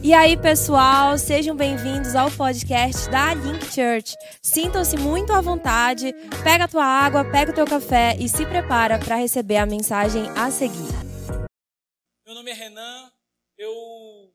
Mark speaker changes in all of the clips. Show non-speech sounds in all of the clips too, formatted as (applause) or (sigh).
Speaker 1: E aí, pessoal, sejam bem-vindos ao podcast da Link Church. Sintam-se muito à vontade, pega a tua água, pega o teu café e se prepara para receber a mensagem a seguir.
Speaker 2: Meu nome é Renan, eu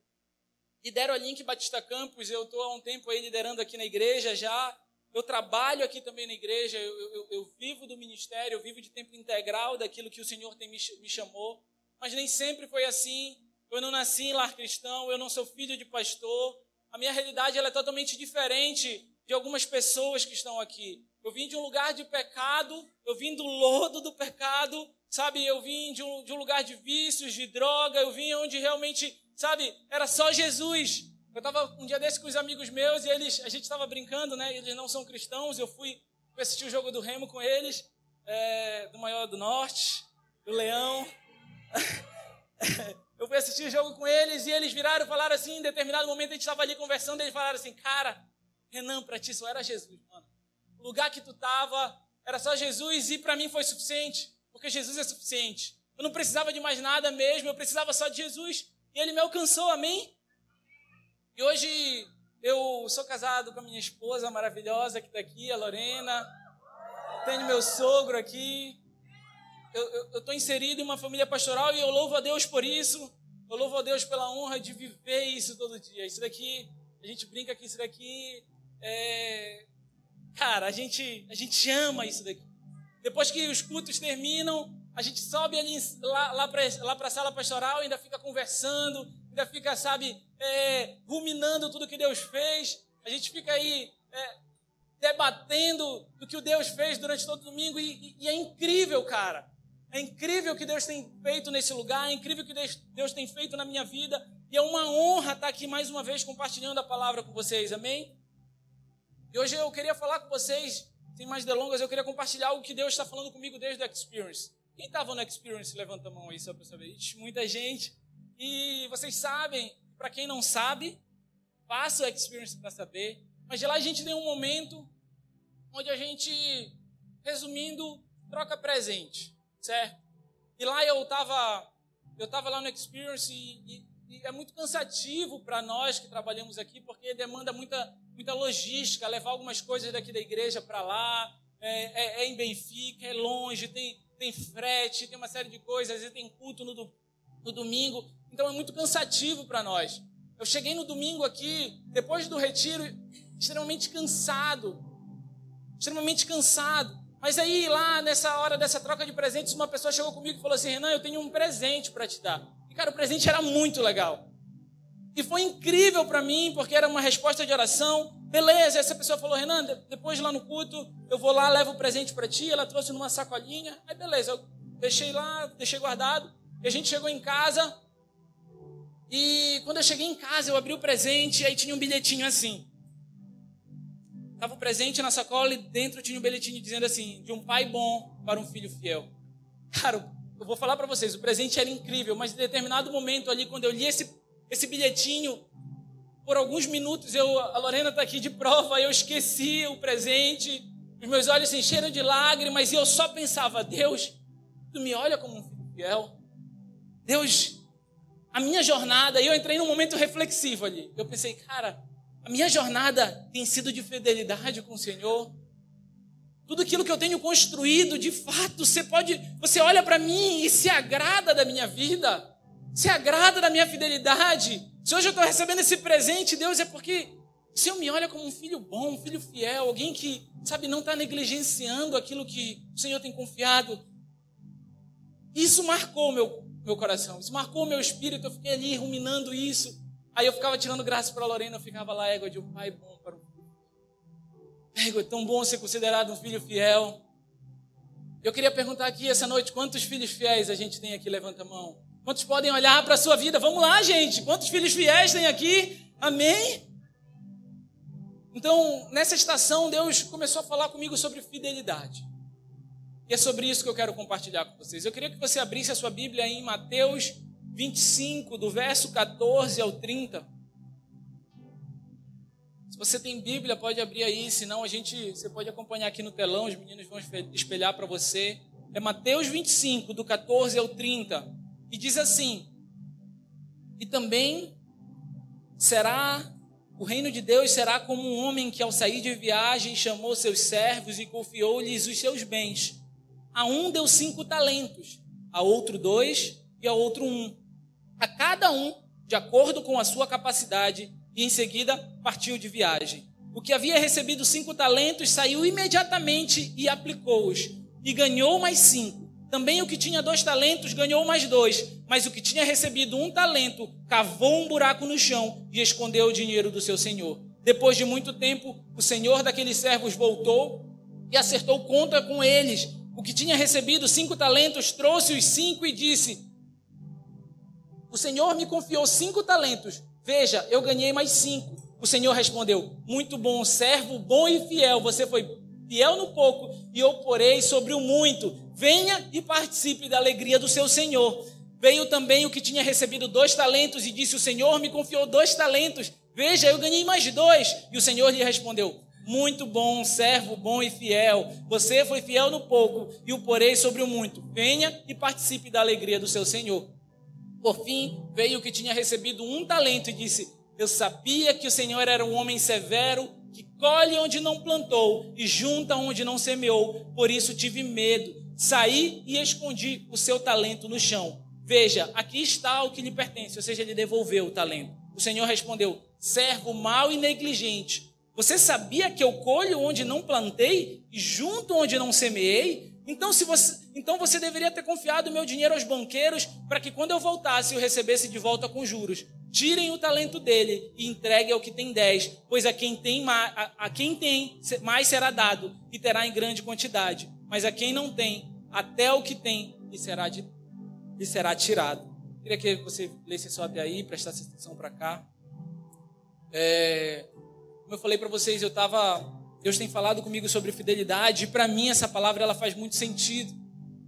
Speaker 2: lidero a Link Batista Campus, eu estou há um tempo aí liderando aqui na igreja já. Eu trabalho aqui também na igreja, eu, eu, eu vivo do ministério, eu vivo de tempo integral daquilo que o Senhor tem me, me chamou. Mas nem sempre foi assim. Eu não nasci em lar cristão, eu não sou filho de pastor. A minha realidade ela é totalmente diferente de algumas pessoas que estão aqui. Eu vim de um lugar de pecado, eu vim do lodo do pecado, sabe? Eu vim de um, de um lugar de vícios, de droga, eu vim onde realmente, sabe, era só Jesus. Eu estava um dia desse com os amigos meus e eles, a gente estava brincando, né? Eles não são cristãos, eu fui, assistir o jogo do Remo com eles, é, do Maior do Norte, do Leão. (laughs) Eu fui assistir o jogo com eles e eles viraram e falaram assim, em determinado momento a gente estava ali conversando, eles falaram assim, cara, Renan, para ti só era Jesus, mano. O lugar que tu estava era só Jesus e para mim foi suficiente, porque Jesus é suficiente. Eu não precisava de mais nada mesmo, eu precisava só de Jesus e ele me alcançou, amém? E hoje eu sou casado com a minha esposa maravilhosa que está aqui, a Lorena. Tenho meu sogro aqui, eu estou inserido em uma família pastoral e eu louvo a Deus por isso. Eu louvo a Deus pela honra de viver isso todo dia. Isso daqui, a gente brinca que isso daqui é. Cara, a gente, a gente ama isso daqui. Depois que os cultos terminam, a gente sobe ali lá, lá para a sala pastoral, ainda fica conversando, ainda fica, sabe, é, ruminando tudo que Deus fez. A gente fica aí é, debatendo do que o Deus fez durante todo o domingo e, e é incrível, cara. É incrível o que Deus tem feito nesse lugar, é incrível o que Deus tem feito na minha vida. E é uma honra estar aqui mais uma vez compartilhando a palavra com vocês, amém? E hoje eu queria falar com vocês, sem mais delongas, eu queria compartilhar algo que Deus está falando comigo desde o Experience. Quem estava no Experience, levanta a mão aí só para saber. Ixi, muita gente. E vocês sabem, para quem não sabe, faça o Experience para saber. Mas de lá a gente tem um momento onde a gente, resumindo, troca presente certo? E lá eu estava eu tava lá no Experience e, e, e é muito cansativo para nós que trabalhamos aqui, porque demanda muita, muita logística, levar algumas coisas daqui da igreja para lá, é, é, é, em Benfica, é longe, tem, tem frete, tem uma série de coisas, vezes tem culto no, no domingo, então é muito cansativo para nós. Eu cheguei no domingo aqui, depois do retiro, extremamente cansado, extremamente cansado. Mas aí, lá nessa hora dessa troca de presentes, uma pessoa chegou comigo e falou assim: Renan, eu tenho um presente para te dar. E, cara, o presente era muito legal. E foi incrível para mim, porque era uma resposta de oração. Beleza, essa pessoa falou: Renan, depois lá no culto, eu vou lá, levo o presente para ti. Ela trouxe numa sacolinha. Aí, beleza, eu deixei lá, deixei guardado. E a gente chegou em casa. E quando eu cheguei em casa, eu abri o presente, aí tinha um bilhetinho assim. Estava presente na sacola e dentro tinha um bilhetinho dizendo assim: de um pai bom para um filho fiel. Cara, eu vou falar para vocês, o presente era incrível, mas em determinado momento ali, quando eu li esse, esse bilhetinho, por alguns minutos, eu, a Lorena está aqui de prova, eu esqueci o presente, os meus olhos se encheram de lágrimas e eu só pensava: Deus, tu me olha como um filho fiel. Deus, a minha jornada, e eu entrei num momento reflexivo ali. Eu pensei, cara, a minha jornada tem sido de fidelidade com o Senhor. Tudo aquilo que eu tenho construído, de fato, você pode, você olha para mim e se agrada da minha vida, se agrada da minha fidelidade. Se hoje eu estou recebendo esse presente, Deus, é porque o Senhor me olha como um filho bom, um filho fiel, alguém que, sabe, não está negligenciando aquilo que o Senhor tem confiado. Isso marcou meu, meu coração, isso marcou meu espírito. Eu fiquei ali ruminando isso. Aí eu ficava tirando graça para Lorena, eu ficava lá, égua de um pai bom para um filho. Égua, é tão bom ser considerado um filho fiel. Eu queria perguntar aqui essa noite, quantos filhos fiéis a gente tem aqui? Levanta a mão. Quantos podem olhar para a sua vida? Vamos lá, gente. Quantos filhos fiéis tem aqui? Amém? Então, nessa estação, Deus começou a falar comigo sobre fidelidade. E é sobre isso que eu quero compartilhar com vocês. Eu queria que você abrisse a sua Bíblia em Mateus 25, do verso 14 ao 30. Se você tem Bíblia, pode abrir aí, senão a gente, você pode acompanhar aqui no telão, os meninos vão espelhar para você. É Mateus 25, do 14 ao 30. E diz assim: E também será o reino de Deus será como um homem que ao sair de viagem chamou seus servos e confiou-lhes os seus bens. A um deu cinco talentos, a outro dois e a outro um. A cada um, de acordo com a sua capacidade, e em seguida partiu de viagem. O que havia recebido cinco talentos saiu imediatamente e aplicou-os, e ganhou mais cinco. Também o que tinha dois talentos ganhou mais dois, mas o que tinha recebido um talento cavou um buraco no chão e escondeu o dinheiro do seu senhor. Depois de muito tempo, o senhor daqueles servos voltou e acertou conta com eles. O que tinha recebido cinco talentos trouxe os cinco e disse: O senhor me confiou cinco talentos. Veja, eu ganhei mais cinco. O senhor respondeu: Muito bom, servo bom e fiel. Você foi fiel no pouco e eu porei sobre o muito. Venha e participe da alegria do seu Senhor. Veio também o que tinha recebido dois talentos e disse: O Senhor me confiou dois talentos. Veja, eu ganhei mais dois. E o Senhor lhe respondeu: Muito bom, servo bom e fiel. Você foi fiel no pouco e o porei sobre o muito. Venha e participe da alegria do seu Senhor. Por fim, veio o que tinha recebido um talento e disse: Eu sabia que o Senhor era um homem severo que colhe onde não plantou e junta onde não semeou. Por isso tive medo. Saí e escondi o seu talento no chão. Veja, aqui está o que lhe pertence, ou seja, ele devolveu o talento. O Senhor respondeu: servo mau e negligente. Você sabia que eu colho onde não plantei e junto onde não semeei? Então, se você, então você deveria ter confiado o meu dinheiro aos banqueiros para que quando eu voltasse eu recebesse de volta com juros. Tirem o talento dele e entreguem ao que tem dez, pois a quem tem, mais, a, a quem tem mais será dado e terá em grande quantidade. Mas a quem não tem, até o que tem lhe será, de, será tirado. Queria que você lesse só até aí, prestasse atenção para cá. É, como eu falei para vocês, eu estava. Deus tem falado comigo sobre fidelidade, e para mim essa palavra ela faz muito sentido.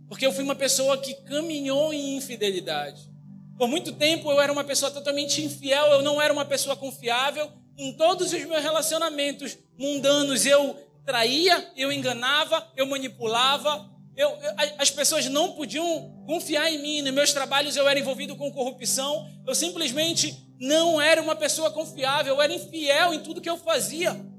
Speaker 2: Porque eu fui uma pessoa que caminhou em infidelidade. Por muito tempo eu era uma pessoa totalmente infiel, eu não era uma pessoa confiável. Em todos os meus relacionamentos mundanos eu traía, eu enganava, eu manipulava. Eu, eu, as pessoas não podiam confiar em mim. Nos meus trabalhos eu era envolvido com corrupção. Eu simplesmente não era uma pessoa confiável. Eu era infiel em tudo que eu fazia.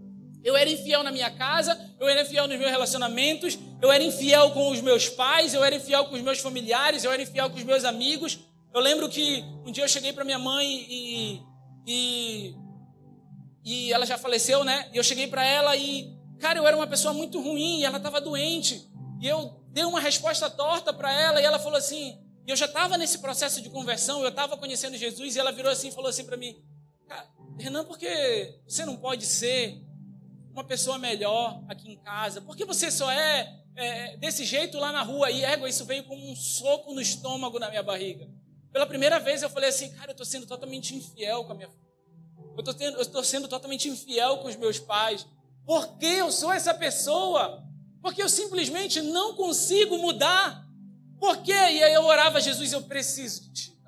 Speaker 2: Eu era infiel na minha casa, eu era infiel nos meus relacionamentos, eu era infiel com os meus pais, eu era infiel com os meus familiares, eu era infiel com os meus amigos. Eu lembro que um dia eu cheguei para minha mãe e, e, e ela já faleceu, né? E eu cheguei para ela e, cara, eu era uma pessoa muito ruim e ela estava doente. E eu dei uma resposta torta para ela e ela falou assim. E eu já estava nesse processo de conversão, eu estava conhecendo Jesus e ela virou assim e falou assim para mim: Renan, por que você não pode ser uma pessoa melhor aqui em casa? Por que você só é, é desse jeito lá na rua? E égua, isso veio como um soco no estômago na minha barriga. Pela primeira vez eu falei assim, cara, eu estou sendo totalmente infiel com a minha família. Eu estou sendo totalmente infiel com os meus pais. Por que eu sou essa pessoa? Porque eu simplesmente não consigo mudar. Por quê? E aí eu orava, Jesus, eu preciso de ti.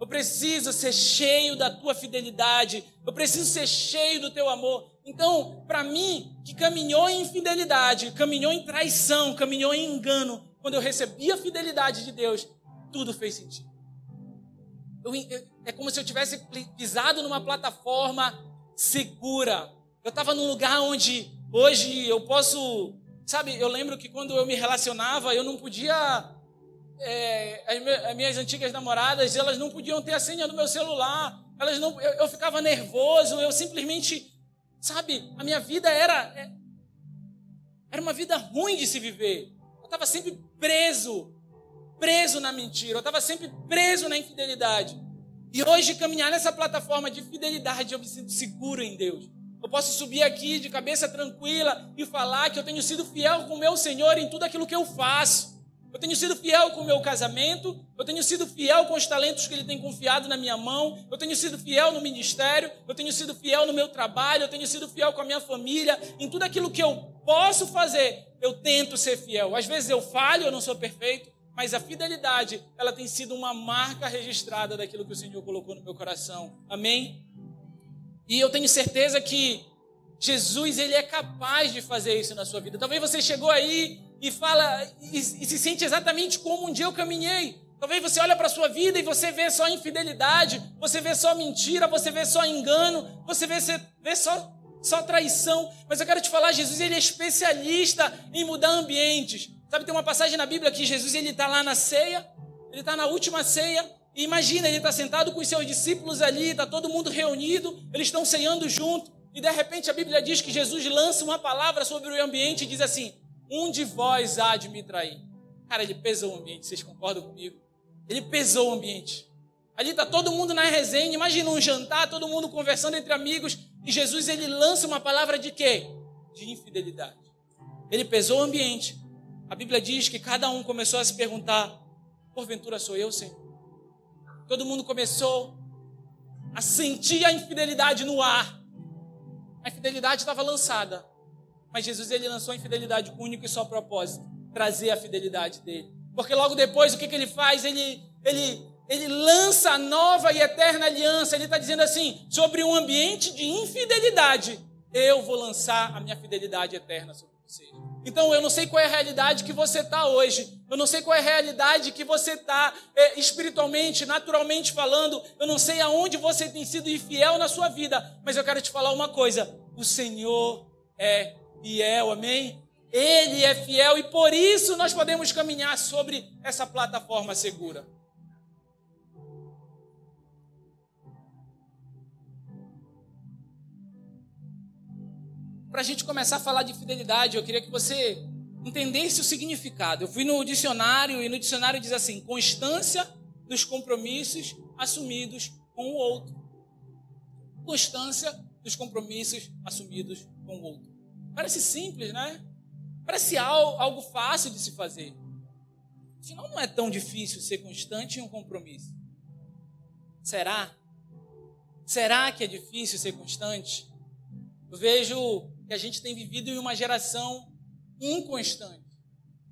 Speaker 2: Eu preciso ser cheio da tua fidelidade. Eu preciso ser cheio do teu amor. Então, para mim, que caminhou em infidelidade, caminhou em traição, caminhou em engano, quando eu recebi a fidelidade de Deus, tudo fez sentido. Eu, eu, é como se eu tivesse pisado numa plataforma segura. Eu estava num lugar onde hoje eu posso. Sabe, eu lembro que quando eu me relacionava, eu não podia. É, as, minhas antigas namoradas, elas não podiam ter a senha do meu celular. Elas não, eu, eu ficava nervoso, eu simplesmente. Sabe, a minha vida era. É, era uma vida ruim de se viver. Eu estava sempre preso preso na mentira, eu estava sempre preso na infidelidade. E hoje, caminhar nessa plataforma de fidelidade, eu me sinto seguro em Deus. Eu posso subir aqui de cabeça tranquila e falar que eu tenho sido fiel com o meu Senhor em tudo aquilo que eu faço. Eu tenho sido fiel com o meu casamento, eu tenho sido fiel com os talentos que Ele tem confiado na minha mão, eu tenho sido fiel no ministério, eu tenho sido fiel no meu trabalho, eu tenho sido fiel com a minha família, em tudo aquilo que eu posso fazer, eu tento ser fiel. Às vezes eu falho, eu não sou perfeito, mas a fidelidade, ela tem sido uma marca registrada daquilo que o Senhor colocou no meu coração. Amém? E eu tenho certeza que Jesus, ele é capaz de fazer isso na sua vida. Talvez você chegou aí e fala e, e se sente exatamente como um dia eu caminhei. Talvez você olhe para a sua vida e você vê só infidelidade, você vê só mentira, você vê só engano, você vê, vê só, só traição. Mas eu quero te falar, Jesus ele é especialista em mudar ambientes. Sabe, tem uma passagem na Bíblia que Jesus ele está lá na ceia, ele está na última ceia, e imagina, ele está sentado com os seus discípulos ali, está todo mundo reunido, eles estão ceando junto, e de repente a Bíblia diz que Jesus lança uma palavra sobre o ambiente e diz assim: Um de vós há de me trair. Cara, ele pesou o ambiente, vocês concordam comigo? Ele pesou o ambiente. Ali está todo mundo na resenha, imagina um jantar, todo mundo conversando entre amigos, e Jesus ele lança uma palavra de quê? De infidelidade. Ele pesou o ambiente. A Bíblia diz que cada um começou a se perguntar: porventura sou eu, Senhor? Todo mundo começou a sentir a infidelidade no ar. A infidelidade estava lançada, mas Jesus ele lançou a infidelidade com o único e só propósito: trazer a fidelidade dele. Porque logo depois, o que, que ele faz? Ele, ele, ele lança a nova e eterna aliança. Ele está dizendo assim: sobre um ambiente de infidelidade, eu vou lançar a minha fidelidade eterna sobre vocês. Então, eu não sei qual é a realidade que você está hoje. Eu não sei qual é a realidade que você está é, espiritualmente, naturalmente falando. Eu não sei aonde você tem sido infiel na sua vida. Mas eu quero te falar uma coisa: o Senhor é fiel, amém? Ele é fiel e por isso nós podemos caminhar sobre essa plataforma segura. Para a gente começar a falar de fidelidade, eu queria que você entendesse o significado. Eu fui no dicionário e no dicionário diz assim: constância dos compromissos assumidos com o outro. Constância dos compromissos assumidos com o outro. Parece simples, né? Parece algo fácil de se fazer. Afinal, não é tão difícil ser constante em um compromisso. Será? Será que é difícil ser constante? Eu vejo que a gente tem vivido em uma geração inconstante.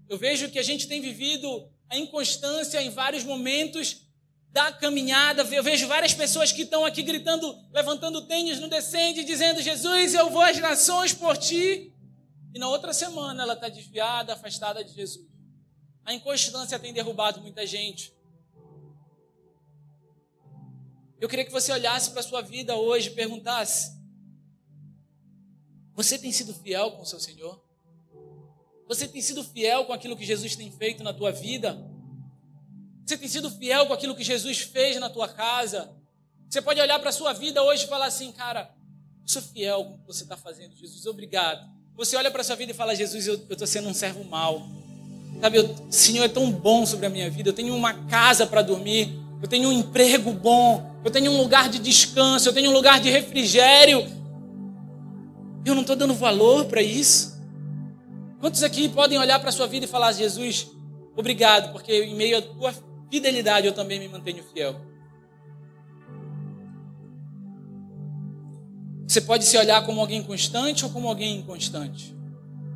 Speaker 2: Eu vejo que a gente tem vivido a inconstância em vários momentos da caminhada. Eu vejo várias pessoas que estão aqui gritando, levantando tênis no descende, dizendo: Jesus, eu vou às nações por ti. E na outra semana ela está desviada, afastada de Jesus. A inconstância tem derrubado muita gente. Eu queria que você olhasse para a sua vida hoje e perguntasse: Você tem sido fiel com o seu Senhor? Você tem sido fiel com aquilo que Jesus tem feito na tua vida? Você tem sido fiel com aquilo que Jesus fez na tua casa? Você pode olhar para a sua vida hoje e falar assim, cara, eu sou fiel com o que você está fazendo, Jesus, obrigado. Você olha para a sua vida e fala: Jesus, eu estou sendo um servo mau. Sabe, o Senhor é tão bom sobre a minha vida. Eu tenho uma casa para dormir. Eu tenho um emprego bom. Eu tenho um lugar de descanso. Eu tenho um lugar de refrigério. Eu não estou dando valor para isso. Quantos aqui podem olhar para a sua vida e falar: Jesus, obrigado, porque em meio à tua fidelidade eu também me mantenho fiel. Você pode se olhar como alguém constante ou como alguém inconstante.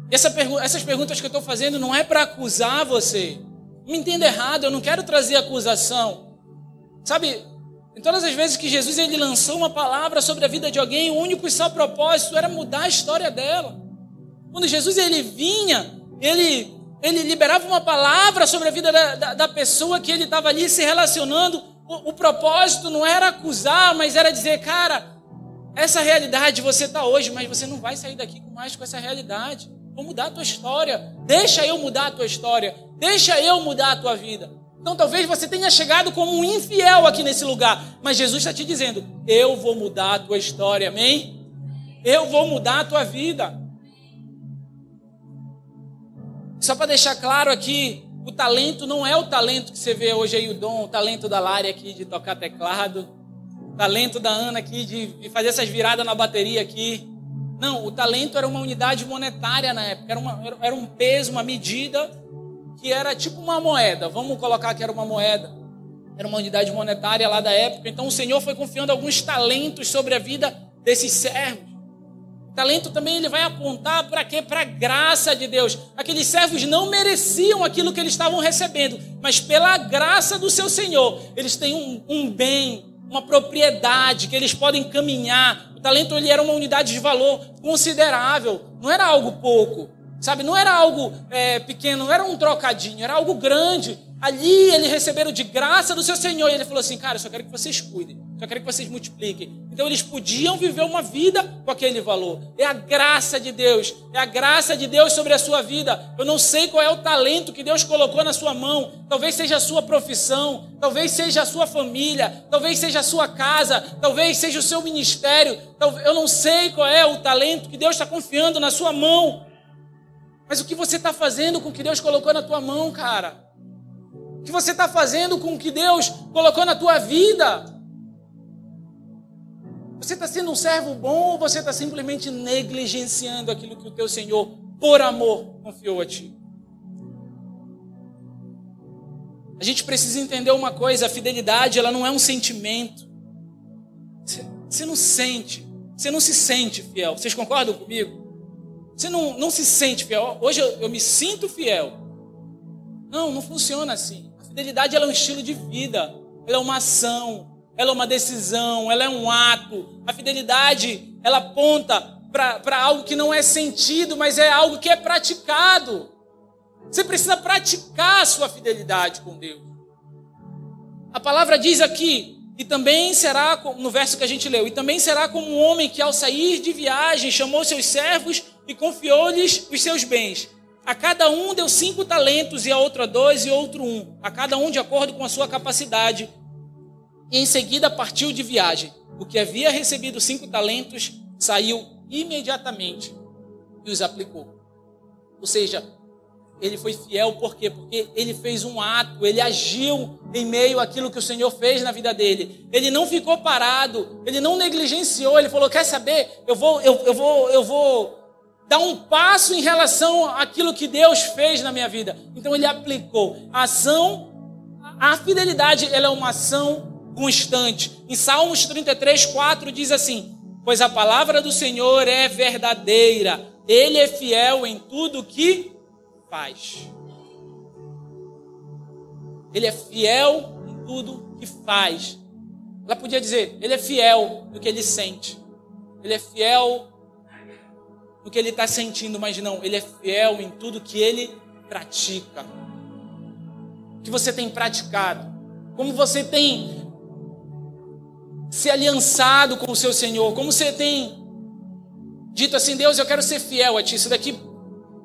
Speaker 2: Essa pergu essas perguntas que eu estou fazendo não é para acusar você. Me entenda errado, eu não quero trazer acusação. Sabe, em todas as vezes que Jesus ele lançou uma palavra sobre a vida de alguém, o único e só propósito era mudar a história dela. Quando Jesus ele vinha, ele, ele liberava uma palavra sobre a vida da, da, da pessoa que ele estava ali se relacionando. O, o propósito não era acusar, mas era dizer, cara, essa realidade você está hoje, mas você não vai sair daqui mais com essa realidade. Vou mudar a tua história. Deixa eu mudar a tua história. Deixa eu mudar a tua vida. Então talvez você tenha chegado como um infiel aqui nesse lugar, mas Jesus está te dizendo: eu vou mudar a tua história, amém? Eu vou mudar a tua vida. Só para deixar claro aqui, o talento não é o talento que você vê hoje aí, o dom, o talento da Lari aqui de tocar teclado talento da Ana aqui de, de fazer essas viradas na bateria aqui. Não, o talento era uma unidade monetária na época, era, uma, era um peso, uma medida que era tipo uma moeda. Vamos colocar que era uma moeda. Era uma unidade monetária lá da época. Então o Senhor foi confiando alguns talentos sobre a vida desses servos. Talento também ele vai apontar para quê? Para a graça de Deus. Aqueles servos não mereciam aquilo que eles estavam recebendo, mas pela graça do seu Senhor, eles têm um, um bem, uma propriedade que eles podem caminhar. O talento ele era uma unidade de valor considerável, não era algo pouco. Sabe, não era algo é, pequeno, não era um trocadinho, era algo grande. Ali eles receberam de graça do seu Senhor. E ele falou assim: Cara, eu só quero que vocês cuidem, só quero que vocês multipliquem. Então eles podiam viver uma vida com aquele valor. É a graça de Deus, é a graça de Deus sobre a sua vida. Eu não sei qual é o talento que Deus colocou na sua mão. Talvez seja a sua profissão, talvez seja a sua família, talvez seja a sua casa, talvez seja o seu ministério. Eu não sei qual é o talento que Deus está confiando na sua mão. Mas o que você está fazendo com o que Deus colocou na tua mão, cara? O que você está fazendo com o que Deus colocou na tua vida? Você está sendo um servo bom ou você está simplesmente negligenciando aquilo que o teu Senhor, por amor, confiou a ti? A gente precisa entender uma coisa: a fidelidade ela não é um sentimento. Você não sente, você não se sente fiel. Vocês concordam comigo? Você não, não se sente fiel. Hoje eu, eu me sinto fiel. Não, não funciona assim. A fidelidade ela é um estilo de vida, ela é uma ação, ela é uma decisão, ela é um ato. A fidelidade ela aponta para algo que não é sentido, mas é algo que é praticado. Você precisa praticar a sua fidelidade com Deus. A palavra diz aqui, e também será, no verso que a gente leu, e também será como um homem que ao sair de viagem chamou seus servos e confiou-lhes os seus bens. A cada um deu cinco talentos, e a outra dois, e outro um, a cada um de acordo com a sua capacidade. E em seguida partiu de viagem. O que havia recebido cinco talentos saiu imediatamente e os aplicou. Ou seja, ele foi fiel por quê? Porque ele fez um ato, ele agiu em meio àquilo que o Senhor fez na vida dele. Ele não ficou parado, ele não negligenciou, ele falou: "Quer saber? Eu vou eu, eu vou eu vou dar um passo em relação àquilo que Deus fez na minha vida". Então ele aplicou. A ação a fidelidade, ela é uma ação constante. Em Salmos 33, 4 diz assim: Pois a palavra do Senhor é verdadeira, ele é fiel em tudo que faz. Ele é fiel em tudo que faz. Ela podia dizer, ele é fiel no que ele sente. Ele é fiel no que ele está sentindo, mas não, ele é fiel em tudo que ele pratica. O que você tem praticado? Como você tem se aliançado com o seu Senhor? Como você tem dito assim, Deus, eu quero ser fiel a Ti. Isso daqui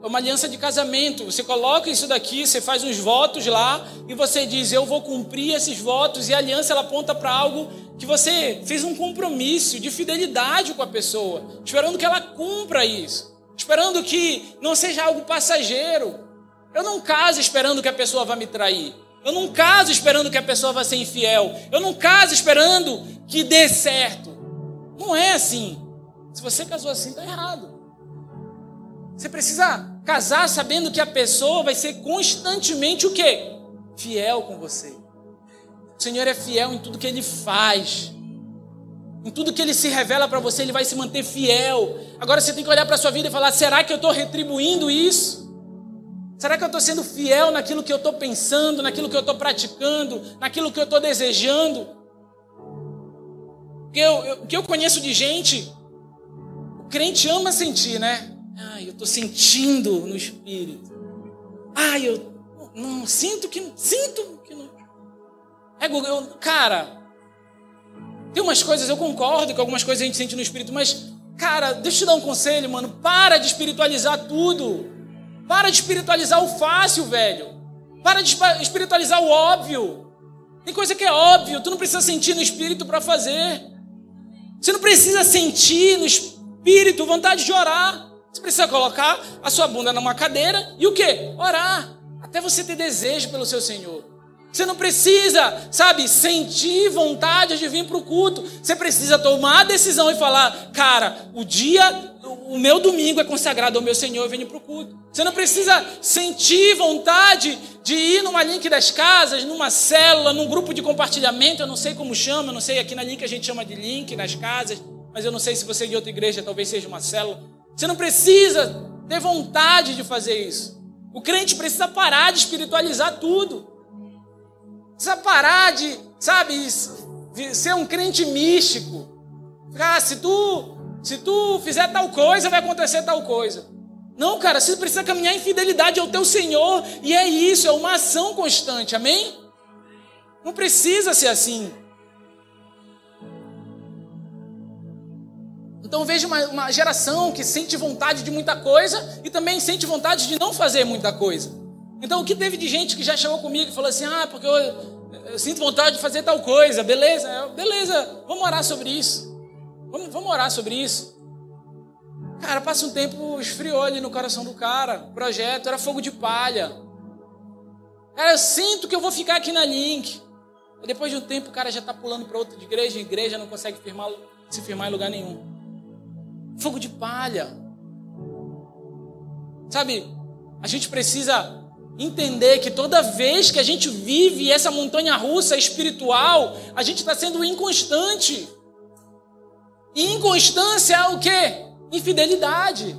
Speaker 2: é uma aliança de casamento. Você coloca isso daqui, você faz uns votos lá e você diz: Eu vou cumprir esses votos. E a aliança ela aponta para algo que você fez um compromisso de fidelidade com a pessoa, esperando que ela cumpra isso, esperando que não seja algo passageiro. Eu não caso esperando que a pessoa vá me trair. Eu não caso esperando que a pessoa vá ser infiel. Eu não caso esperando que dê certo. Não é assim. Se você casou assim, está errado. Você precisa casar sabendo que a pessoa vai ser constantemente o quê? Fiel com você. O Senhor é fiel em tudo que ele faz. Em tudo que ele se revela para você, ele vai se manter fiel. Agora você tem que olhar para a sua vida e falar: será que eu estou retribuindo isso? Será que eu estou sendo fiel naquilo que eu estou pensando, naquilo que eu estou praticando, naquilo que eu estou desejando? Porque eu, eu, o que eu conheço de gente, o crente ama sentir, né? Ai, eu estou sentindo no espírito. Ai, eu não sinto que sinto que não. É, eu, cara, tem umas coisas eu concordo que algumas coisas a gente sente no espírito, mas cara, deixa eu te dar um conselho, mano. Para de espiritualizar tudo. Para de espiritualizar o fácil, velho. Para de espiritualizar o óbvio. Tem coisa que é óbvio, tu não precisa sentir no espírito para fazer. Você não precisa sentir no espírito vontade de orar. Você precisa colocar a sua bunda numa cadeira e o que? Orar. Até você ter desejo pelo seu Senhor. Você não precisa, sabe, sentir vontade de vir para o culto. Você precisa tomar a decisão e falar: cara, o dia, o meu domingo é consagrado ao meu Senhor, eu venho para o culto. Você não precisa sentir vontade de ir numa link das casas, numa célula, num grupo de compartilhamento. Eu não sei como chama, eu não sei aqui na link a gente chama de link nas casas, mas eu não sei se você é de outra igreja talvez seja uma célula. Você não precisa ter vontade de fazer isso. O crente precisa parar de espiritualizar tudo. Precisa parar de, sabe, ser um crente místico. Ah, se tu, se tu fizer tal coisa, vai acontecer tal coisa. Não, cara, você precisa caminhar em fidelidade ao teu Senhor. E é isso, é uma ação constante, amém? Não precisa ser assim. Então vejo uma, uma geração que sente vontade de muita coisa e também sente vontade de não fazer muita coisa. Então o que teve de gente que já chegou comigo e falou assim: ah, porque eu, eu sinto vontade de fazer tal coisa, beleza? beleza, vamos orar sobre isso. Vamos, vamos orar sobre isso. Cara, passa um tempo, esfriou ali no coração do cara. O projeto era fogo de palha. Cara, eu sinto que eu vou ficar aqui na Link. Depois de um tempo, o cara já está pulando para outra igreja igreja, não consegue firmar, se firmar em lugar nenhum. Fogo de palha. Sabe, a gente precisa entender que toda vez que a gente vive essa montanha russa espiritual, a gente está sendo inconstante. E inconstância é o quê? Infidelidade.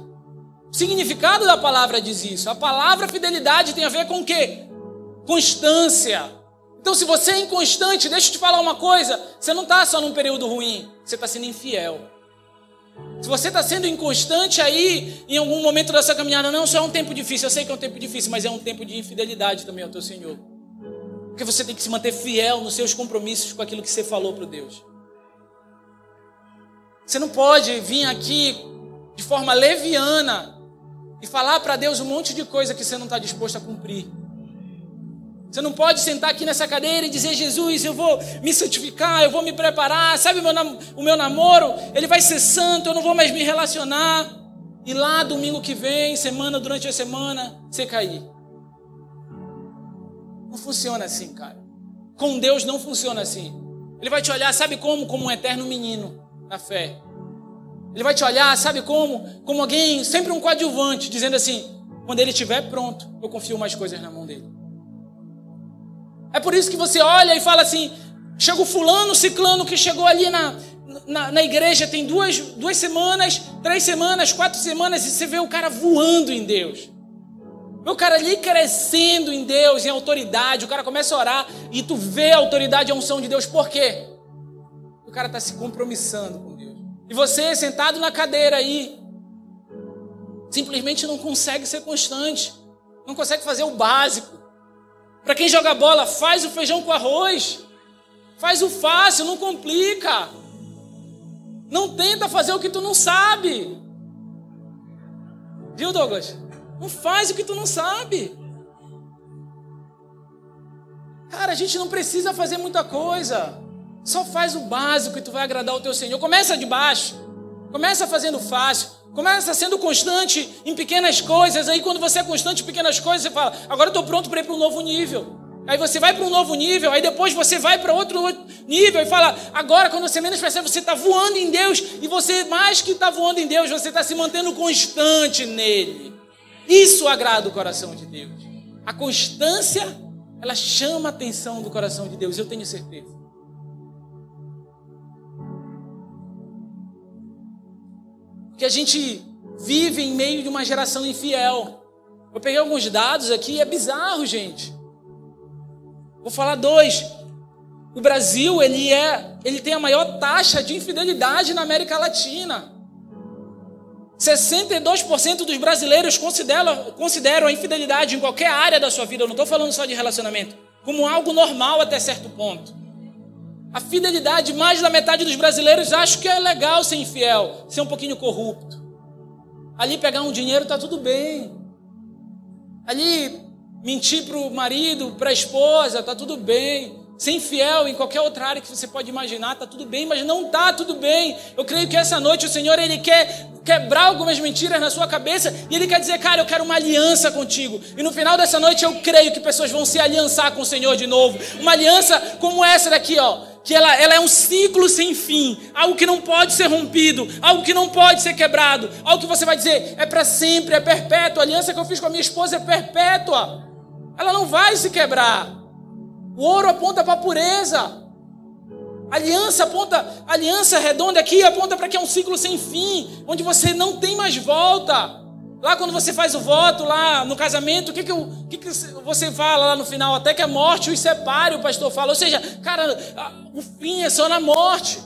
Speaker 2: O significado da palavra diz isso. A palavra fidelidade tem a ver com o quê? Constância. Então, se você é inconstante, deixa eu te falar uma coisa: você não está só num período ruim, você está sendo infiel. Se você está sendo inconstante aí, em algum momento dessa caminhada, não, só é um tempo difícil. Eu sei que é um tempo difícil, mas é um tempo de infidelidade também ao teu Senhor. Porque você tem que se manter fiel nos seus compromissos com aquilo que você falou para Deus. Você não pode vir aqui de forma leviana e falar para Deus um monte de coisa que você não está disposto a cumprir. Você não pode sentar aqui nessa cadeira e dizer, Jesus, eu vou me santificar, eu vou me preparar, sabe o meu, o meu namoro, ele vai ser santo, eu não vou mais me relacionar. E lá, domingo que vem, semana durante a semana, você cair. Não funciona assim, cara. Com Deus não funciona assim. Ele vai te olhar, sabe como? Como um eterno menino na fé. Ele vai te olhar, sabe como? Como alguém, sempre um coadjuvante, dizendo assim: quando ele estiver pronto, eu confio mais coisas na mão dele. É por isso que você olha e fala assim: chega o fulano, ciclano que chegou ali na, na, na, igreja tem duas, duas semanas, três semanas, quatro semanas, e você vê o cara voando em Deus. Vê o cara ali crescendo em Deus, em autoridade. O cara começa a orar e tu vê a autoridade e a unção de Deus. Por quê? Cara está se compromissando com Deus. E você, sentado na cadeira aí, simplesmente não consegue ser constante, não consegue fazer o básico. Para quem joga bola, faz o feijão com arroz. Faz o fácil, não complica. Não tenta fazer o que tu não sabe. Viu, Douglas? Não faz o que tu não sabe. Cara, a gente não precisa fazer muita coisa. Só faz o básico e tu vai agradar o teu Senhor. Começa de baixo. Começa fazendo fácil. Começa sendo constante em pequenas coisas. Aí, quando você é constante em pequenas coisas, você fala: agora eu estou pronto para ir para um novo nível. Aí você vai para um novo nível, aí depois você vai para outro nível e fala: agora, quando você menos percebe, você está voando em Deus. E você, mais que está voando em Deus, você está se mantendo constante nele. Isso agrada o coração de Deus. A constância, ela chama a atenção do coração de Deus, eu tenho certeza. Que a gente vive em meio de uma geração infiel. Eu peguei alguns dados aqui, é bizarro, gente. Vou falar dois. O Brasil, ele é, ele tem a maior taxa de infidelidade na América Latina. 62% dos brasileiros consideram, consideram a infidelidade em qualquer área da sua vida, eu não estou falando só de relacionamento, como algo normal até certo ponto. A fidelidade, mais da metade dos brasileiros acha que é legal ser infiel, ser um pouquinho corrupto. Ali pegar um dinheiro está tudo bem. Ali mentir para o marido, para a esposa, está tudo bem. Ser infiel em qualquer outra área que você pode imaginar, está tudo bem, mas não está tudo bem. Eu creio que essa noite o Senhor ele quer quebrar algumas mentiras na sua cabeça e ele quer dizer, cara, eu quero uma aliança contigo. E no final dessa noite eu creio que pessoas vão se aliançar com o Senhor de novo. Uma aliança como essa daqui, ó que ela, ela é um ciclo sem fim, algo que não pode ser rompido, algo que não pode ser quebrado, algo que você vai dizer é para sempre, é perpétua. A aliança que eu fiz com a minha esposa é perpétua, ela não vai se quebrar. O ouro aponta para a pureza, a aliança aponta, aliança redonda aqui aponta para que é um ciclo sem fim, onde você não tem mais volta. Lá quando você faz o voto, lá no casamento, o que, que, que, que você fala lá no final? Até que a morte os separe, o pastor fala. Ou seja, cara, o fim é só na morte.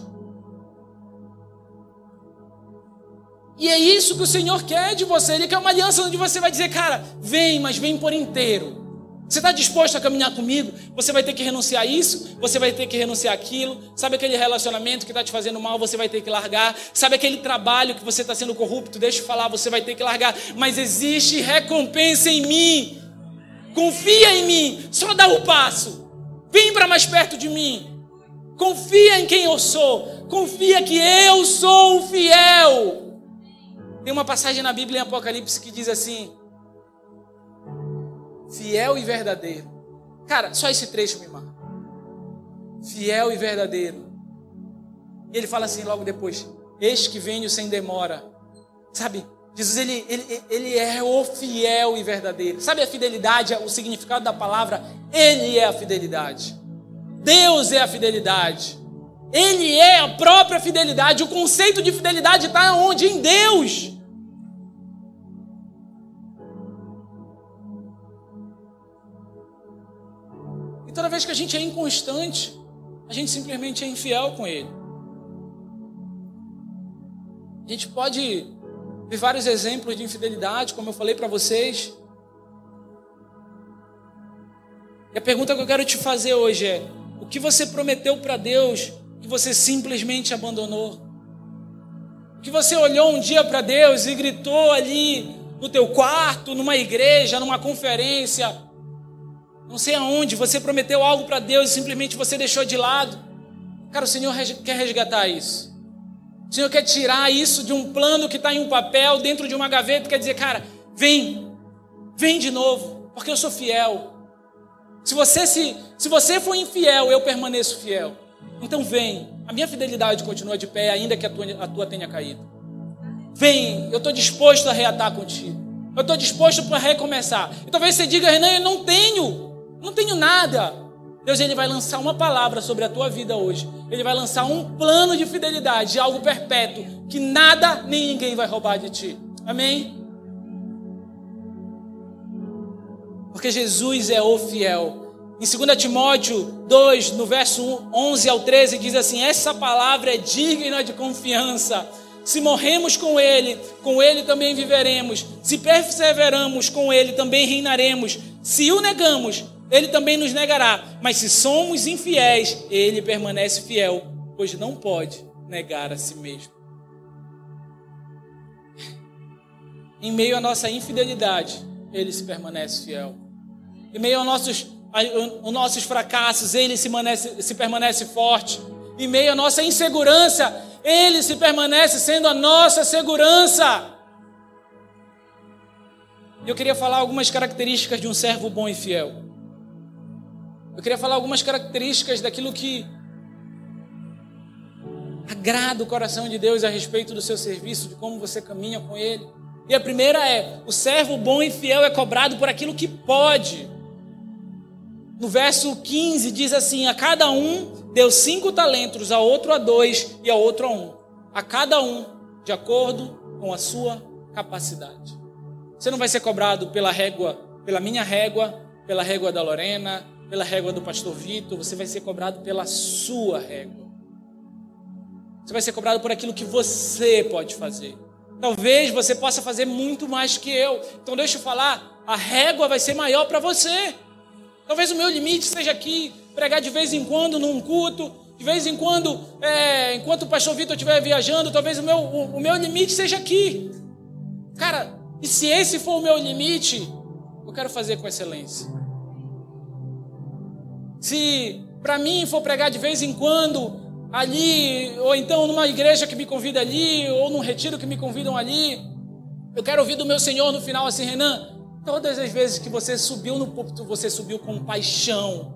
Speaker 2: E é isso que o Senhor quer de você. Ele quer uma aliança onde você vai dizer, cara, vem, mas vem por inteiro. Você está disposto a caminhar comigo? Você vai ter que renunciar a isso, você vai ter que renunciar aquilo. Sabe aquele relacionamento que está te fazendo mal, você vai ter que largar. Sabe aquele trabalho que você está sendo corrupto, deixa eu falar, você vai ter que largar. Mas existe recompensa em mim. Confia em mim, só dá o passo. Vem para mais perto de mim. Confia em quem eu sou. Confia que eu sou o fiel. Tem uma passagem na Bíblia em Apocalipse que diz assim: fiel e verdadeiro. Cara, só esse trecho me marca. Fiel e verdadeiro. E ele fala assim logo depois: Eis que venho sem demora. Sabe? Jesus, ele, ele, ele é o fiel e verdadeiro. Sabe a fidelidade, o significado da palavra? Ele é a fidelidade. Deus é a fidelidade. Ele é a própria fidelidade. O conceito de fidelidade está onde? Em Deus. Vez que a gente é inconstante, a gente simplesmente é infiel com Ele. A gente pode ver vários exemplos de infidelidade, como eu falei para vocês. E a pergunta que eu quero te fazer hoje é: o que você prometeu para Deus que você simplesmente abandonou? O que você olhou um dia para Deus e gritou ali no teu quarto, numa igreja, numa conferência, não sei aonde, você prometeu algo para Deus e simplesmente você deixou de lado. Cara, o Senhor quer resgatar isso. O Senhor quer tirar isso de um plano que está em um papel, dentro de uma gaveta, quer dizer, cara, vem, vem de novo, porque eu sou fiel. Se você se, se você for infiel, eu permaneço fiel. Então vem, a minha fidelidade continua de pé, ainda que a tua, a tua tenha caído. Vem, eu estou disposto a reatar contigo. Eu estou disposto para recomeçar. E talvez você diga, Renan, eu não tenho. Não tenho nada. Deus ele vai lançar uma palavra sobre a tua vida hoje. Ele vai lançar um plano de fidelidade, de algo perpétuo, que nada nem ninguém vai roubar de ti. Amém? Porque Jesus é o fiel. Em 2 Timóteo 2, no verso 11 ao 13, diz assim: Essa palavra é digna de confiança. Se morremos com Ele, com Ele também viveremos. Se perseveramos com Ele, também reinaremos. Se o negamos, ele também nos negará. Mas se somos infiéis, ele permanece fiel, pois não pode negar a si mesmo. Em meio à nossa infidelidade, ele se permanece fiel. Em meio aos nossos, aos nossos fracassos, ele se permanece, se permanece forte. Em meio à nossa insegurança, ele se permanece sendo a nossa segurança. Eu queria falar algumas características de um servo bom e fiel. Eu queria falar algumas características daquilo que agrada o coração de Deus a respeito do seu serviço, de como você caminha com Ele. E a primeira é: o servo bom e fiel é cobrado por aquilo que pode. No verso 15 diz assim: A cada um deu cinco talentos, a outro a dois e a outro a um. A cada um, de acordo com a sua capacidade. Você não vai ser cobrado pela régua, pela minha régua, pela régua da Lorena, pela régua do pastor Vitor, você vai ser cobrado pela sua régua. Você vai ser cobrado por aquilo que você pode fazer. Talvez você possa fazer muito mais que eu. Então deixa eu falar, a régua vai ser maior para você. Talvez o meu limite seja aqui, pregar de vez em quando num culto, de vez em quando, é, enquanto o pastor Vitor estiver viajando, talvez o meu, o, o meu limite seja aqui. Cara, e se esse for o meu limite, eu quero fazer com excelência. Se para mim for pregar de vez em quando ali, ou então numa igreja que me convida ali, ou num retiro que me convidam ali, eu quero ouvir do meu Senhor no final assim, Renan, todas as vezes que você subiu no púlpito, você subiu com paixão.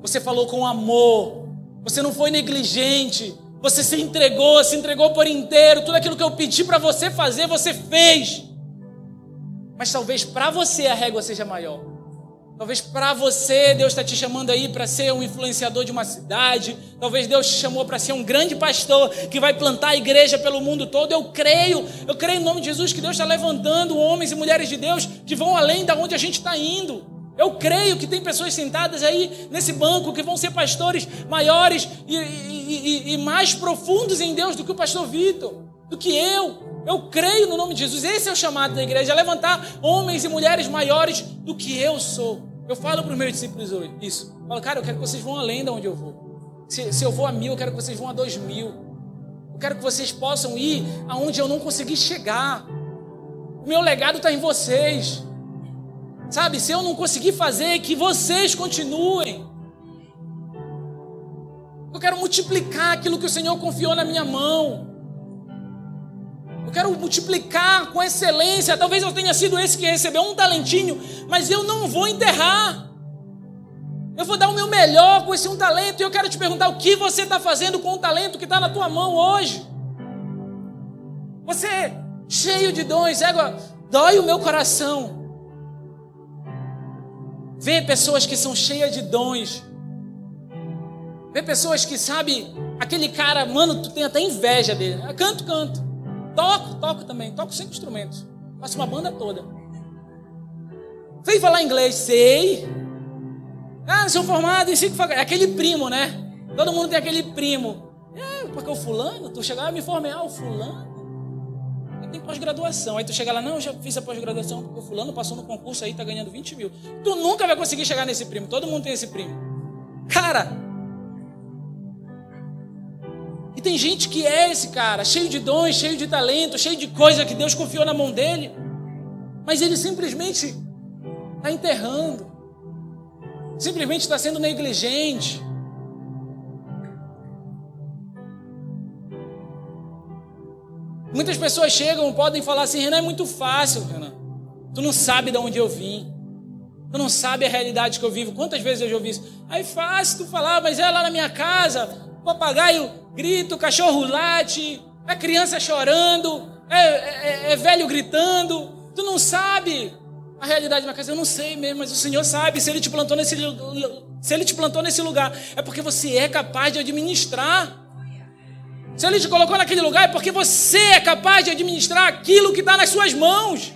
Speaker 2: Você falou com amor. Você não foi negligente. Você se entregou, se entregou por inteiro. Tudo aquilo que eu pedi para você fazer, você fez. Mas talvez para você a régua seja maior. Talvez para você, Deus está te chamando aí para ser um influenciador de uma cidade. Talvez Deus te chamou para ser um grande pastor que vai plantar a igreja pelo mundo todo. Eu creio, eu creio em nome de Jesus que Deus está levantando homens e mulheres de Deus que vão além da onde a gente está indo. Eu creio que tem pessoas sentadas aí nesse banco que vão ser pastores maiores e, e, e, e mais profundos em Deus do que o pastor Vitor. do que eu. Eu creio no nome de Jesus. Esse é o chamado da igreja, é levantar homens e mulheres maiores do que eu sou. Eu falo para os meus discípulos isso. Eu falo, cara, eu quero que vocês vão além de onde eu vou. Se, se eu vou a mil, eu quero que vocês vão a dois mil. Eu quero que vocês possam ir aonde eu não consegui chegar. O meu legado está em vocês. Sabe, se eu não conseguir fazer, que vocês continuem. Eu quero multiplicar aquilo que o Senhor confiou na minha mão. Eu quero multiplicar com excelência. Talvez eu tenha sido esse que recebeu um talentinho, mas eu não vou enterrar. Eu vou dar o meu melhor com esse um talento. E eu quero te perguntar: o que você está fazendo com o talento que está na tua mão hoje? Você cheio de dons, égua, dói o meu coração. Ver pessoas que são cheias de dons. Ver pessoas que, sabe, aquele cara, mano, tu tem até inveja dele. Canto, canto. Toco, toco também. Toco cinco instrumentos. Faço uma banda toda. Sei falar inglês? Sei. Ah, sou formado em cinco É Aquele primo, né? Todo mundo tem aquele primo. É, porque o fulano, tu chegava e me formei, ah, o fulano tem pós-graduação. Aí tu chega lá, não, eu já fiz a pós-graduação porque o fulano passou no concurso aí, tá ganhando 20 mil. Tu nunca vai conseguir chegar nesse primo. Todo mundo tem esse primo. Cara! E tem gente que é esse cara, cheio de dons, cheio de talento, cheio de coisa que Deus confiou na mão dele. Mas ele simplesmente está enterrando. Simplesmente está sendo negligente. Muitas pessoas chegam, podem falar assim: Renan, é muito fácil, Renan. Tu não sabe de onde eu vim. Tu não sabe a realidade que eu vivo. Quantas vezes eu já ouvi isso? Aí fácil tu falar, mas é lá na minha casa, papagaio grita, o cachorro late, é criança chorando, é, é, é velho gritando. Tu não sabe a realidade da casa. Eu não sei mesmo, mas o Senhor sabe. Se Ele te plantou nesse, se Ele te plantou nesse lugar, é porque você é capaz de administrar. Se ele te colocou naquele lugar é porque você é capaz de administrar aquilo que está nas suas mãos.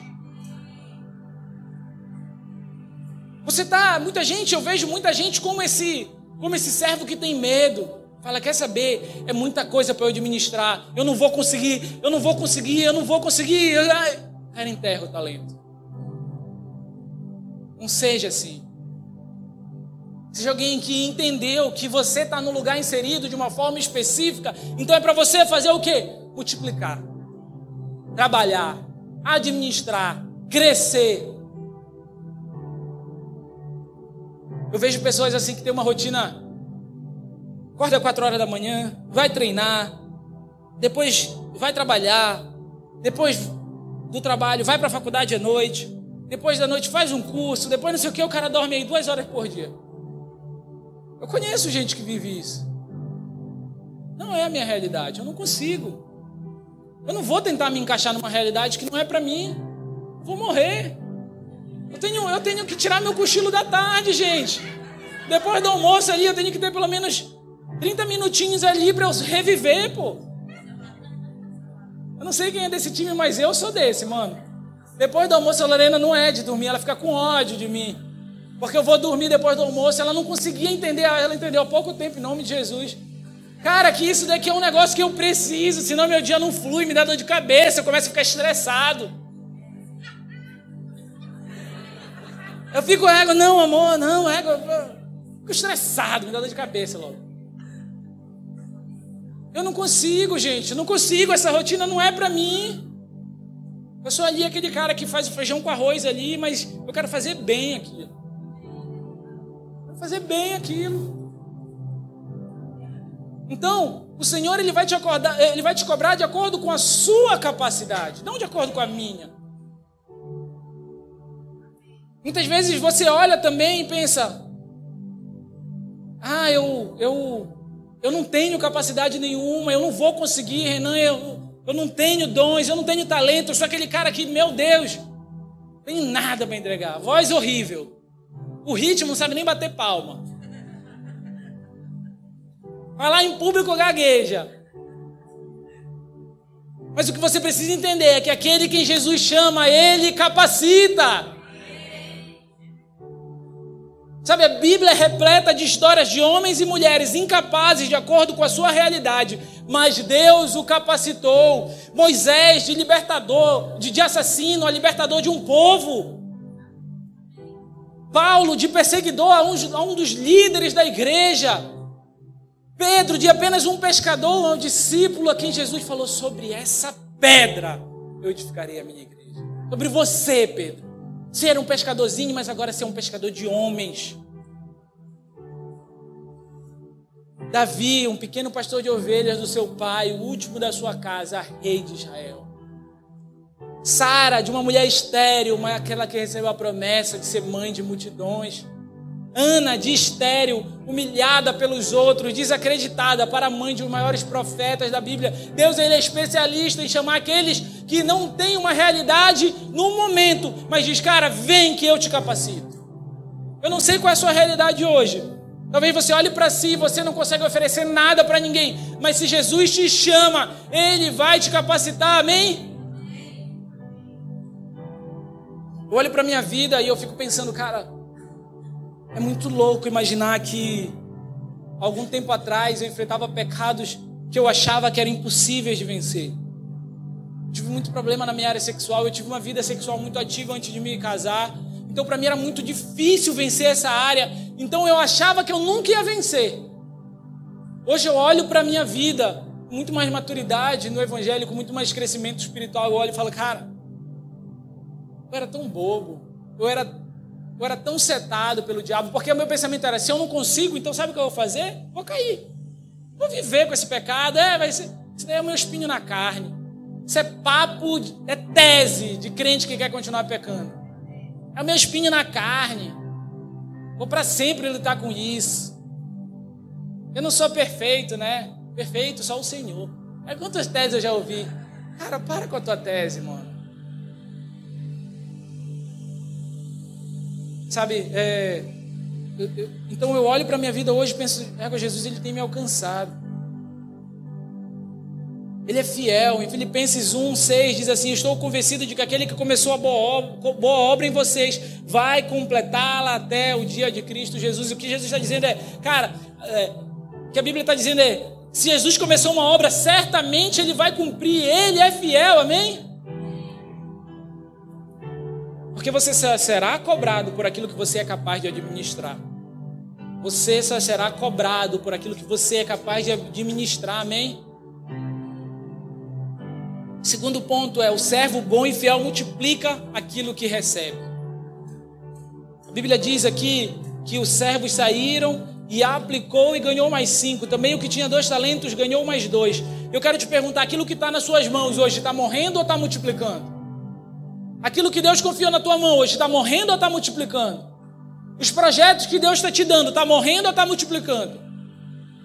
Speaker 2: Você tá, muita gente, eu vejo muita gente como esse, como esse servo que tem medo. Fala, quer saber? É muita coisa para eu administrar. Eu não vou conseguir, eu não vou conseguir, eu não vou conseguir. Cara, enterra o talento. Não seja assim. Seja alguém que entendeu que você está no lugar inserido de uma forma específica. Então é para você fazer o quê? Multiplicar, trabalhar, administrar, crescer. Eu vejo pessoas assim que têm uma rotina. Acorda quatro horas da manhã, vai treinar, depois vai trabalhar, depois do trabalho vai para a faculdade à noite, depois da noite faz um curso, depois não sei o que, o cara dorme aí duas horas por dia. Eu conheço gente que vive isso. Não é a minha realidade, eu não consigo. Eu não vou tentar me encaixar numa realidade que não é para mim. Vou morrer. Eu tenho, eu tenho que tirar meu cochilo da tarde, gente. Depois do almoço ali, eu tenho que ter pelo menos 30 minutinhos ali para eu reviver, pô. Eu não sei quem é desse time, mas eu sou desse, mano. Depois do almoço, a Lorena não é de dormir, ela fica com ódio de mim. Porque eu vou dormir depois do almoço. Ela não conseguia entender, ela entendeu há pouco tempo, em nome de Jesus. Cara, que isso daqui é um negócio que eu preciso, senão meu dia não flui, me dá dor de cabeça, eu começo a ficar estressado. Eu fico ego, não, amor, não, ego. Fico estressado, me dá dor de cabeça logo. Eu não consigo, gente, eu não consigo, essa rotina não é para mim. Eu sou ali aquele cara que faz o feijão com arroz ali, mas eu quero fazer bem aquilo fazer bem aquilo. Então, o Senhor ele vai te acordar, ele vai te cobrar de acordo com a sua capacidade, não de acordo com a minha. Muitas vezes você olha também e pensa: "Ah, eu eu eu não tenho capacidade nenhuma, eu não vou conseguir, Renan, eu eu não tenho dons, eu não tenho talento, eu sou aquele cara que, meu Deus, não tenho nada para entregar, voz horrível. O ritmo não sabe nem bater palma. Falar em público gagueja. Mas o que você precisa entender é que aquele que Jesus chama, ele capacita. Sabe, a Bíblia é repleta de histórias de homens e mulheres incapazes de acordo com a sua realidade, mas Deus o capacitou. Moisés, de libertador, de, de assassino, a libertador de um povo. Paulo, de perseguidor, a um, a um dos líderes da igreja. Pedro, de apenas um pescador, um discípulo a quem Jesus falou sobre essa pedra eu edificarei a minha igreja. Sobre você, Pedro. Ser um pescadorzinho, mas agora ser um pescador de homens. Davi, um pequeno pastor de ovelhas do seu pai, o último da sua casa, rei de Israel. Sara, de uma mulher estéril, mas aquela que recebeu a promessa de ser mãe de multidões. Ana, de estéril, humilhada pelos outros, desacreditada para a mãe de um dos maiores profetas da Bíblia. Deus ele é especialista em chamar aqueles que não têm uma realidade no momento, mas diz, cara, vem que eu te capacito. Eu não sei qual é a sua realidade hoje. Talvez você olhe para si e você não consegue oferecer nada para ninguém, mas se Jesus te chama, Ele vai te capacitar, amém? Eu olho para minha vida e eu fico pensando, cara, é muito louco imaginar que algum tempo atrás eu enfrentava pecados que eu achava que eram impossíveis de vencer. Eu tive muito problema na minha área sexual, eu tive uma vida sexual muito ativa antes de me casar. Então para mim era muito difícil vencer essa área. Então eu achava que eu nunca ia vencer. Hoje eu olho para a minha vida com muito mais maturidade no evangelho, com muito mais crescimento espiritual, eu olho e falo, cara, eu era tão bobo, eu era eu era tão setado pelo diabo, porque o meu pensamento era: se eu não consigo, então sabe o que eu vou fazer? Vou cair. Vou viver com esse pecado. É, vai ser. Isso daí é o meu espinho na carne. Isso é papo, é tese de crente que quer continuar pecando. É o meu espinho na carne. Vou para sempre lutar com isso. Eu não sou perfeito, né? Perfeito só o Senhor. É quantas teses eu já ouvi? Cara, para com a tua tese, mano. Sabe, é, eu, eu, então eu olho para a minha vida hoje e penso, é, Jesus, ele tem me alcançado. Ele é fiel. Em Filipenses 1, 6 diz assim: Estou convencido de que aquele que começou a boa obra, em vocês vai completá-la até o dia de Cristo Jesus. E o que Jesus está dizendo é, cara, é, o que a Bíblia está dizendo é: se Jesus começou uma obra, certamente ele vai cumprir, ele é fiel, amém? Porque você será cobrado por aquilo que você é capaz de administrar. Você só será cobrado por aquilo que você é capaz de administrar, amém? Segundo ponto é: o servo bom e fiel multiplica aquilo que recebe. A Bíblia diz aqui que os servos saíram e aplicou e ganhou mais cinco. Também o que tinha dois talentos ganhou mais dois. Eu quero te perguntar: aquilo que está nas suas mãos hoje está morrendo ou está multiplicando? Aquilo que Deus confiou na tua mão hoje está morrendo ou está multiplicando? Os projetos que Deus está te dando está morrendo ou está multiplicando?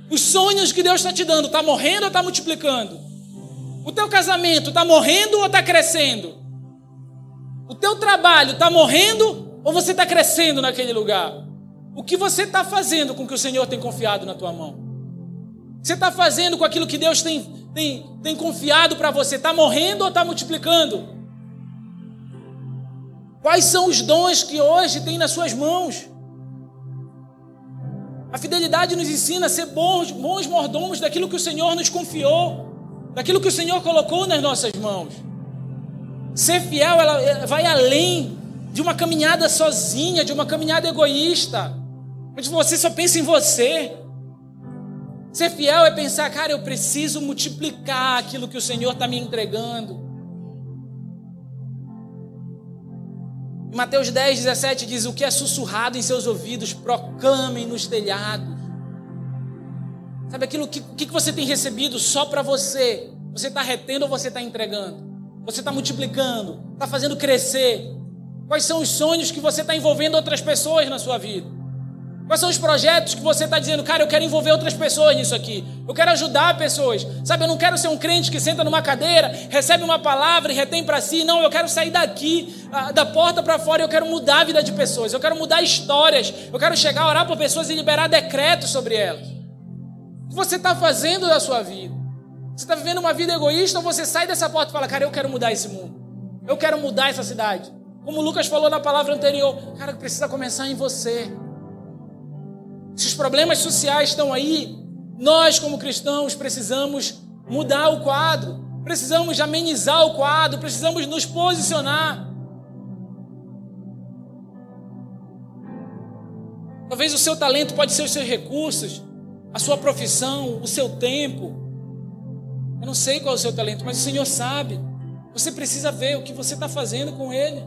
Speaker 2: Os sonhos que Deus está te dando está morrendo ou está multiplicando? O teu casamento está morrendo ou está crescendo? O teu trabalho está morrendo ou você está crescendo naquele lugar? O que você está fazendo com o que o Senhor tem confiado na tua mão? Você está fazendo com aquilo que Deus tem, tem, tem confiado para você? Está morrendo ou está multiplicando? Quais são os dons que hoje tem nas suas mãos? A fidelidade nos ensina a ser bons, bons mordomos daquilo que o Senhor nos confiou, daquilo que o Senhor colocou nas nossas mãos. Ser fiel, ela vai além de uma caminhada sozinha, de uma caminhada egoísta, onde você só pensa em você. Ser fiel é pensar, cara, eu preciso multiplicar aquilo que o Senhor está me entregando. Mateus 10, 17 diz: O que é sussurrado em seus ouvidos, proclamem nos telhados. Sabe aquilo que, que você tem recebido só para você? Você está retendo ou você está entregando? Você está multiplicando? Está fazendo crescer? Quais são os sonhos que você está envolvendo outras pessoas na sua vida? Quais são os projetos que você está dizendo, cara, eu quero envolver outras pessoas nisso aqui. Eu quero ajudar pessoas. Sabe, eu não quero ser um crente que senta numa cadeira, recebe uma palavra e retém para si. Não, eu quero sair daqui, da porta para fora, eu quero mudar a vida de pessoas. Eu quero mudar histórias. Eu quero chegar a orar por pessoas e liberar decretos sobre elas. O que você está fazendo da sua vida? Você está vivendo uma vida egoísta ou você sai dessa porta e fala, cara, eu quero mudar esse mundo. Eu quero mudar essa cidade. Como o Lucas falou na palavra anterior, cara, precisa começar em você. Se os problemas sociais estão aí, nós, como cristãos, precisamos mudar o quadro, precisamos amenizar o quadro, precisamos nos posicionar. Talvez o seu talento pode ser os seus recursos, a sua profissão, o seu tempo. Eu não sei qual é o seu talento, mas o Senhor sabe. Você precisa ver o que você está fazendo com ele.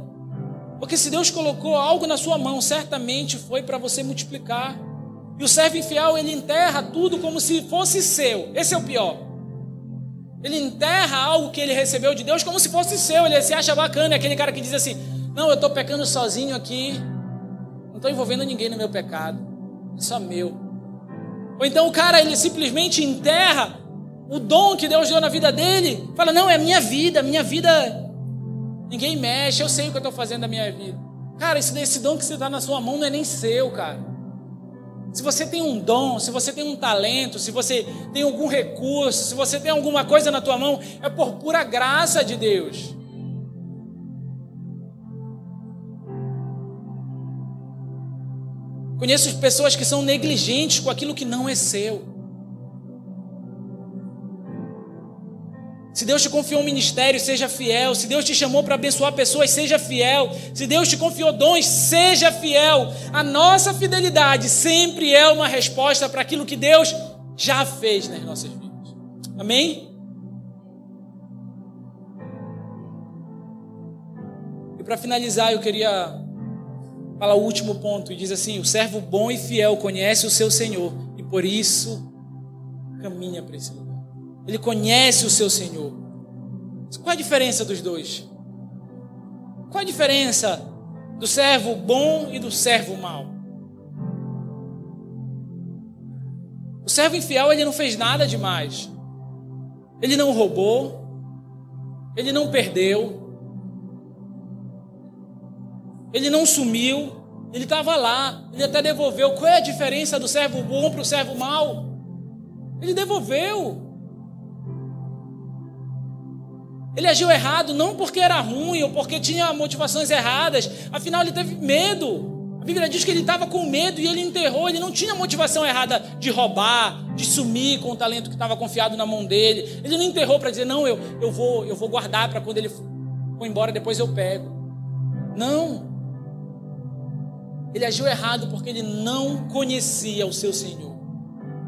Speaker 2: Porque se Deus colocou algo na sua mão, certamente foi para você multiplicar. E o servo infiel, ele enterra tudo como se fosse seu. Esse é o pior. Ele enterra algo que ele recebeu de Deus como se fosse seu. Ele se acha bacana. É aquele cara que diz assim: Não, eu estou pecando sozinho aqui. Não estou envolvendo ninguém no meu pecado. É só meu. Ou então o cara, ele simplesmente enterra o dom que Deus deu na vida dele. Fala: Não, é minha vida. Minha vida. Ninguém mexe. Eu sei o que eu estou fazendo da minha vida. Cara, esse, esse dom que você está na sua mão não é nem seu, cara. Se você tem um dom, se você tem um talento, se você tem algum recurso, se você tem alguma coisa na tua mão, é por pura graça de Deus. Conheço pessoas que são negligentes com aquilo que não é seu. Se Deus te confiou um ministério, seja fiel. Se Deus te chamou para abençoar pessoas, seja fiel. Se Deus te confiou dons, seja fiel. A nossa fidelidade sempre é uma resposta para aquilo que Deus já fez nas nossas vidas. Amém? E para finalizar, eu queria falar o último ponto. E diz assim: O servo bom e fiel conhece o seu Senhor e por isso caminha para esse lugar. Ele conhece o seu Senhor. Qual a diferença dos dois? Qual a diferença do servo bom e do servo mau? O servo infiel, ele não fez nada demais. Ele não roubou, ele não perdeu, ele não sumiu, ele estava lá, ele até devolveu. Qual é a diferença do servo bom para o servo mau? Ele devolveu. Ele agiu errado não porque era ruim ou porque tinha motivações erradas, afinal ele teve medo. A Bíblia diz que ele estava com medo e ele enterrou, ele não tinha motivação errada de roubar, de sumir com o talento que estava confiado na mão dele. Ele não enterrou para dizer, não, eu, eu, vou, eu vou guardar para quando ele for embora, depois eu pego. Não. Ele agiu errado porque ele não conhecia o seu Senhor.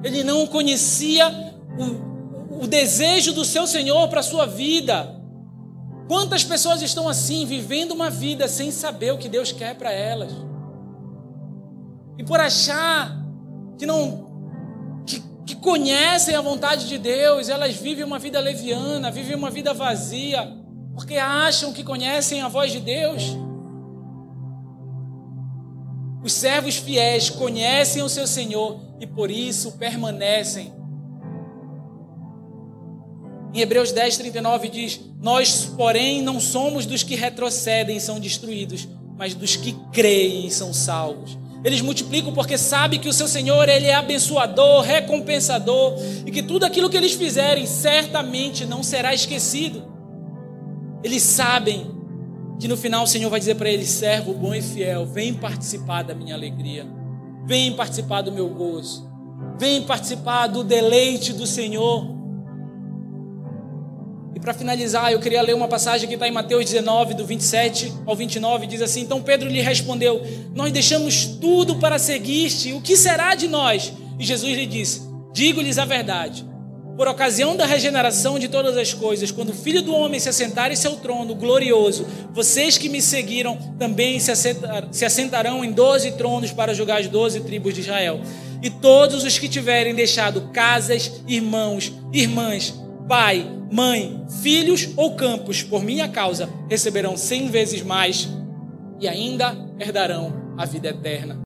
Speaker 2: Ele não conhecia o, o desejo do seu Senhor para a sua vida. Quantas pessoas estão assim, vivendo uma vida sem saber o que Deus quer para elas? E por achar que não que, que conhecem a vontade de Deus, elas vivem uma vida leviana, vivem uma vida vazia, porque acham que conhecem a voz de Deus. Os servos fiéis conhecem o seu Senhor e por isso permanecem em Hebreus 10, 39 diz: Nós, porém, não somos dos que retrocedem e são destruídos, mas dos que creem e são salvos. Eles multiplicam porque sabem que o seu Senhor ele é abençoador, recompensador e que tudo aquilo que eles fizerem certamente não será esquecido. Eles sabem que no final o Senhor vai dizer para eles: servo bom e fiel, vem participar da minha alegria, vem participar do meu gozo, vem participar do deleite do Senhor para finalizar, eu queria ler uma passagem que está em Mateus 19, do 27 ao 29, diz assim: Então Pedro lhe respondeu: Nós deixamos tudo para seguir-te, o que será de nós? E Jesus lhe disse: Digo-lhes a verdade. Por ocasião da regeneração de todas as coisas, quando o Filho do Homem se assentar em seu trono glorioso, vocês que me seguiram também se assentarão em doze tronos para julgar as doze tribos de Israel. E todos os que tiverem deixado casas, irmãos, irmãs, pai, mãe, filhos ou campos por minha causa receberão cem vezes mais e ainda herdarão a vida eterna.